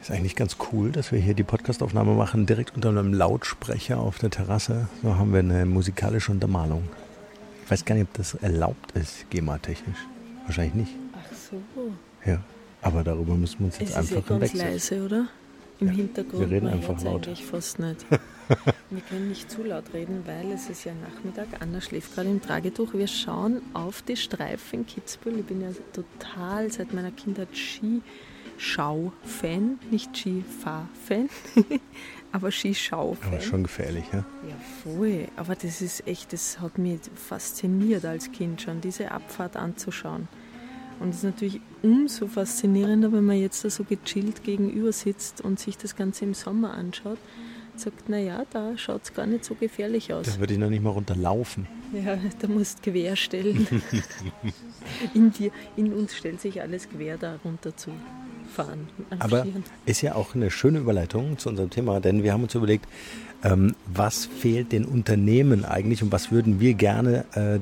Ist eigentlich ganz cool, dass wir hier die Podcastaufnahme machen, direkt unter einem Lautsprecher auf der Terrasse. So haben wir eine musikalische Untermalung. Ich weiß gar nicht, ob das erlaubt ist, GEMA-technisch. Wahrscheinlich nicht. Ach so. Ja. Aber darüber müssen wir uns jetzt Es ist einfach eh ganz hinwegsetzen. leise, oder? Im Ja, Hintergrund. wir reden einfach laut. eigentlich fast nicht. wir können nicht zu laut reden, weil es ist ja Nachmittag. Anna schläft gerade im Tragetuch. Wir schauen auf die Streifen in Kitzbühel. Ich bin ja total seit meiner Kindheit Skischau-Fan, nicht Skifahr-Fan, aber Skischau-Fan. Aber schon gefährlich, ja? Ja, voll. Aber das ist echt, das hat mich fasziniert als Kind schon, diese Abfahrt anzuschauen. Und es ist natürlich umso faszinierender, wenn man jetzt da so gechillt gegenüber sitzt und sich das Ganze im Sommer anschaut. und Sagt, naja, da schaut es gar nicht so gefährlich aus. Da würde ich noch nicht mal runterlaufen. Ja, da musst du Gewehr stellen. in, dir, in uns stellt sich alles Gewehr, da runter zu fahren. Aber ist ja auch eine schöne Überleitung zu unserem Thema, denn wir haben uns überlegt, ähm, was fehlt den Unternehmen eigentlich und was würden wir gerne äh,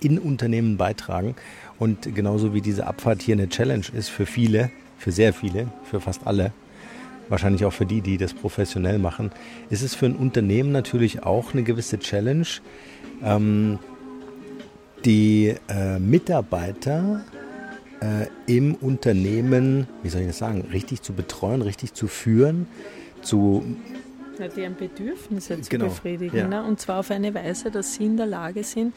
in Unternehmen beitragen. Und genauso wie diese Abfahrt hier eine Challenge ist für viele, für sehr viele, für fast alle, wahrscheinlich auch für die, die das professionell machen, ist es für ein Unternehmen natürlich auch eine gewisse Challenge, ähm, die äh, Mitarbeiter äh, im Unternehmen, wie soll ich das sagen, richtig zu betreuen, richtig zu führen, zu Ja, deren Bedürfnisse zu Genau, befriedigen. ja. Ne? Und zwar auf eine Weise, dass sie in der Lage sind,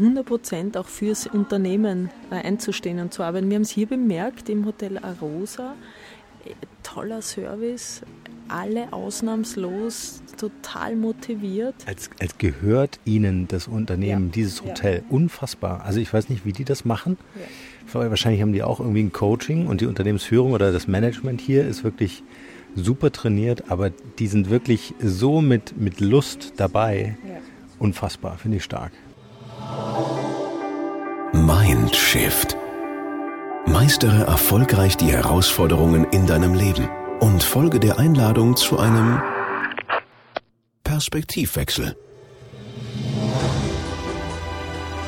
100% auch fürs Unternehmen äh, einzustehen und zu arbeiten. Wir haben es hier bemerkt im Hotel Arosa. Äh, Toller Service, alle ausnahmslos total motiviert. als, als gehört ihnen das Unternehmen, Ja, dieses ja. Hotel. Unfassbar. Also ich weiß nicht, wie die das machen. Ja. Wahrscheinlich haben die auch irgendwie ein Coaching und die Unternehmensführung oder das Management hier ist wirklich super trainiert, aber die sind wirklich so mit, mit Lust dabei. Ja. Unfassbar, finde ich stark. Mindshift. Meistere erfolgreich die Herausforderungen in deinem Leben und folge der Einladung zu einem Perspektivwechsel.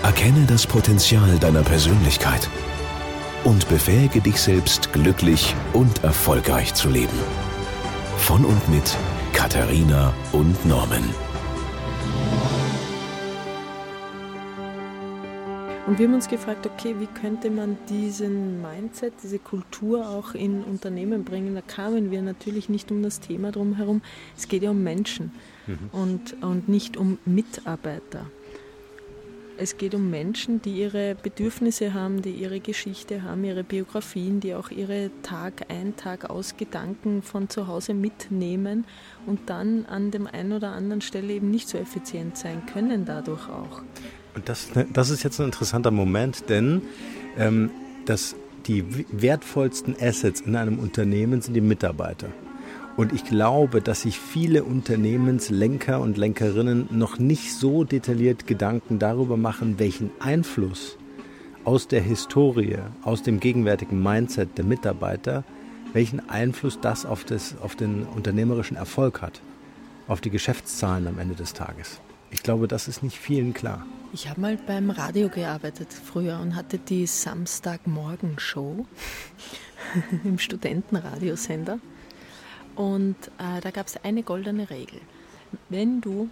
Erkenne das Potenzial deiner Persönlichkeit und befähige dich selbst glücklich und erfolgreich zu leben. Von und mit Katharina und Norman. Und wir haben uns gefragt, okay, wie könnte man diesen Mindset, diese Kultur auch in Unternehmen bringen? Da kamen wir natürlich nicht um das Thema drum herum. Es geht ja um Menschen und, und nicht um Mitarbeiter. Es geht um Menschen, die ihre Bedürfnisse haben, die ihre Geschichte haben, ihre Biografien, die auch ihre Tag ein, Tag aus Gedanken von zu Hause mitnehmen und dann an dem einen oder anderen Stelle eben nicht so effizient sein können dadurch auch. Und das, das ist jetzt ein interessanter Moment, denn ähm, das, die wertvollsten Assets in einem Unternehmen sind die Mitarbeiter. Und ich glaube, dass sich viele Unternehmenslenker und Lenkerinnen noch nicht so detailliert Gedanken darüber machen, welchen Einfluss aus der Historie, aus dem gegenwärtigen Mindset der Mitarbeiter, welchen Einfluss das auf, das auf den unternehmerischen Erfolg hat, auf die Geschäftszahlen am Ende des Tages. Ich glaube, das ist nicht vielen klar. Ich habe mal beim Radio gearbeitet früher und hatte die Samstagmorgen-Show im Studentenradiosender. Und äh, da gab es eine goldene Regel. Wenn du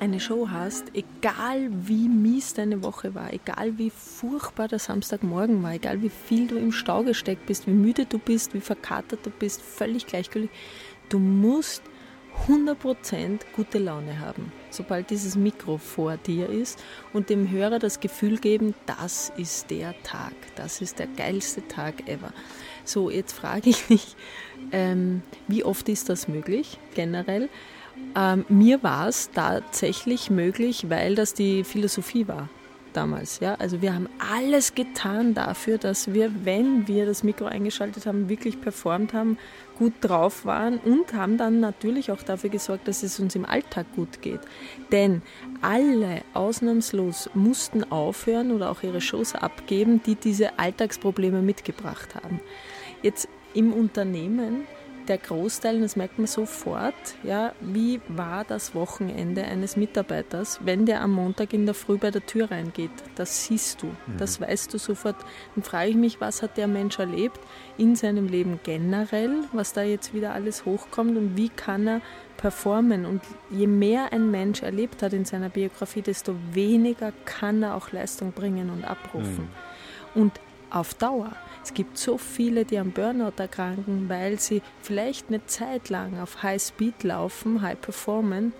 eine Show hast, egal wie mies deine Woche war, egal wie furchtbar der Samstagmorgen war, egal wie viel du im Stau gesteckt bist, wie müde du bist, wie verkatert du bist, völlig gleichgültig, du musst 100% gute Laune haben, sobald dieses Mikro vor dir ist und dem Hörer das Gefühl geben, das ist der Tag, das ist der geilste Tag ever. So, jetzt frage ich dich, ähm, wie oft ist das möglich generell? Ähm, mir war es tatsächlich möglich, weil das die Philosophie war damals. Ja? Also wir haben alles getan dafür, dass wir, wenn wir das Mikro eingeschaltet haben, wirklich performt haben, gut drauf waren und haben dann natürlich auch dafür gesorgt, dass es uns im Alltag gut geht. Denn alle ausnahmslos mussten aufhören oder auch ihre Shows abgeben, die diese Alltagsprobleme mitgebracht haben. Jetzt im Unternehmen der Großteil, das merkt man sofort, ja, wie war das Wochenende eines Mitarbeiters, wenn der am Montag in der Früh bei der Tür reingeht. Das siehst du, mhm. das weißt du sofort. Dann frage ich mich, was hat der Mensch erlebt in seinem Leben generell, was da jetzt wieder alles hochkommt und wie kann er performen. Und je mehr ein Mensch erlebt hat in seiner Biografie, desto weniger kann er auch Leistung bringen und abrufen. Mhm. Und auf Dauer. Es gibt so viele, die am Burnout erkranken, weil sie vielleicht eine Zeit lang auf High Speed laufen, High Performen,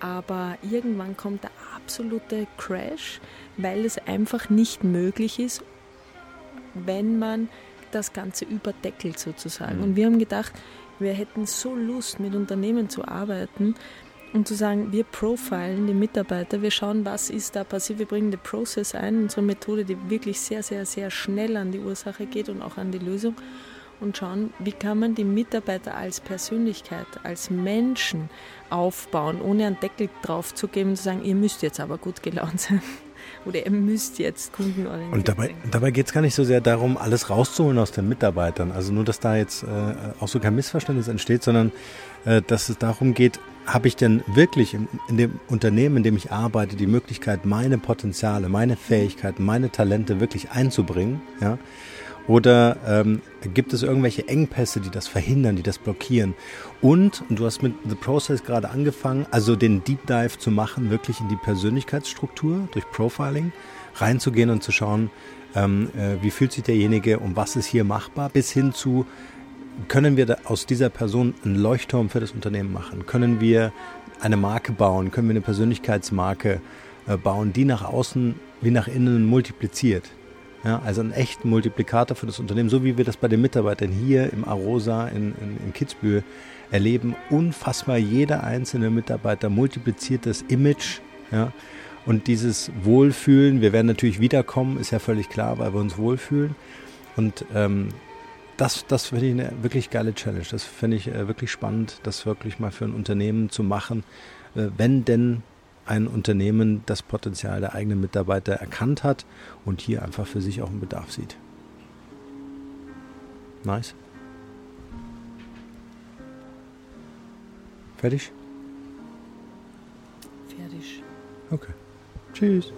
aber irgendwann kommt der absolute Crash, weil es einfach nicht möglich ist, wenn man das Ganze überdeckelt sozusagen. Mhm. Und wir haben gedacht, wir hätten so Lust, mit Unternehmen zu arbeiten, und zu sagen, wir profilen die Mitarbeiter, wir schauen, was ist da passiert, wir bringen den Process ein, unsere Methode, die wirklich sehr, sehr, sehr schnell an die Ursache geht und auch an die Lösung und schauen, wie kann man die Mitarbeiter als Persönlichkeit, als Menschen aufbauen, ohne einen Deckel drauf zu geben und zu sagen, ihr müsst jetzt aber gut gelaunt sein. Oder ihr müsst jetzt kundenorientiert Und dabei, dabei geht es gar nicht so sehr darum, alles rauszuholen aus den Mitarbeitern. Also nur, dass da jetzt äh, auch so kein Missverständnis entsteht, sondern äh, dass es darum geht, habe ich denn wirklich in, in, dem Unternehmen, in dem ich arbeite, die Möglichkeit, meine Potenziale, meine Fähigkeiten, meine Talente wirklich einzubringen? Ja? Oder ähm, gibt es irgendwelche Engpässe, die das verhindern, die das blockieren? Und, und du hast mit The Process gerade angefangen, also den Deep Dive zu machen, wirklich in die Persönlichkeitsstruktur durch Profiling reinzugehen und zu schauen, ähm, äh, wie fühlt sich derjenige und was ist hier machbar, bis hin zu, können wir aus dieser Person einen Leuchtturm für das Unternehmen machen? Können wir eine Marke bauen? Können wir eine Persönlichkeitsmarke äh, bauen, die nach außen wie nach innen multipliziert? Ja, also einen echten Multiplikator für das Unternehmen, so wie wir das bei den Mitarbeitern hier im Arosa in, in, in Kitzbühel erleben. Unfassbar jeder einzelne Mitarbeiter multipliziert das Image. Ja, und dieses Wohlfühlen, wir werden natürlich wiederkommen, ist ja völlig klar, weil wir uns wohlfühlen. Und ähm, das, das finde ich eine wirklich geile Challenge. Das finde ich äh, wirklich spannend, das wirklich mal für ein Unternehmen zu machen, äh, wenn denn ein Unternehmen das Potenzial der eigenen Mitarbeiter erkannt hat und hier einfach für sich auch einen Bedarf sieht. Nice. Fertig? Fertig. Okay. Tschüss.